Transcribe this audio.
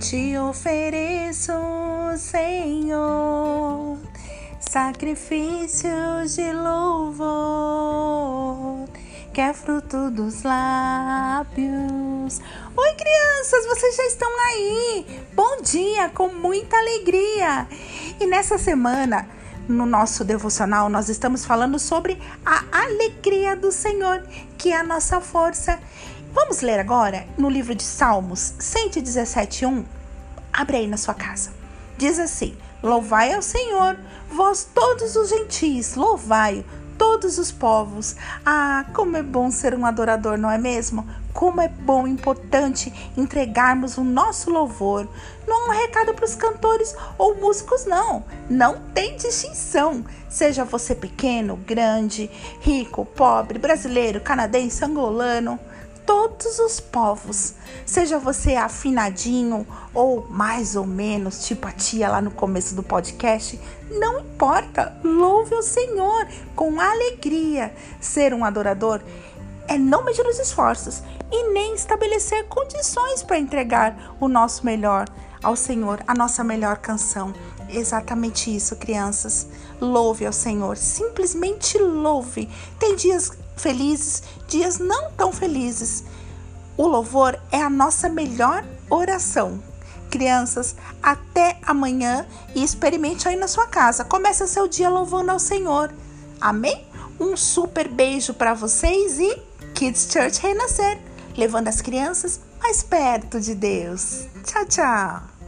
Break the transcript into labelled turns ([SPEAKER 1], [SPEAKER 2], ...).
[SPEAKER 1] te ofereço, Senhor, sacrifícios de louvor, que é fruto dos lábios. Oi, crianças, vocês já estão aí? Bom dia, com muita alegria. E nessa semana, no nosso devocional, nós estamos falando sobre a alegria do Senhor, que é a nossa força. Vamos ler agora no livro de Salmos 117:1. Abre aí na sua casa. Diz assim: Louvai ao Senhor, vós todos os gentis, louvai-o, todos os povos. Ah, como é bom ser um adorador, não é mesmo? Como é bom e importante entregarmos o nosso louvor. Não é um recado para os cantores ou músicos, não. Não tem distinção. Seja você pequeno, grande, rico, pobre, brasileiro, canadense, angolano todos os povos. Seja você afinadinho ou mais ou menos, tipo a tia lá no começo do podcast, não importa. Louve o Senhor com alegria. Ser um adorador é não medir os esforços e nem estabelecer condições para entregar o nosso melhor ao Senhor, a nossa melhor canção. Exatamente isso, crianças. Louve ao Senhor, simplesmente louve. Tem dias felizes, dias não tão felizes. O louvor é a nossa melhor oração. Crianças, até amanhã e experimente aí na sua casa. Comece seu dia louvando ao Senhor. Amém? Um super beijo para vocês e Kids Church Renascer, levando as crianças mais perto de Deus. Tchau, tchau.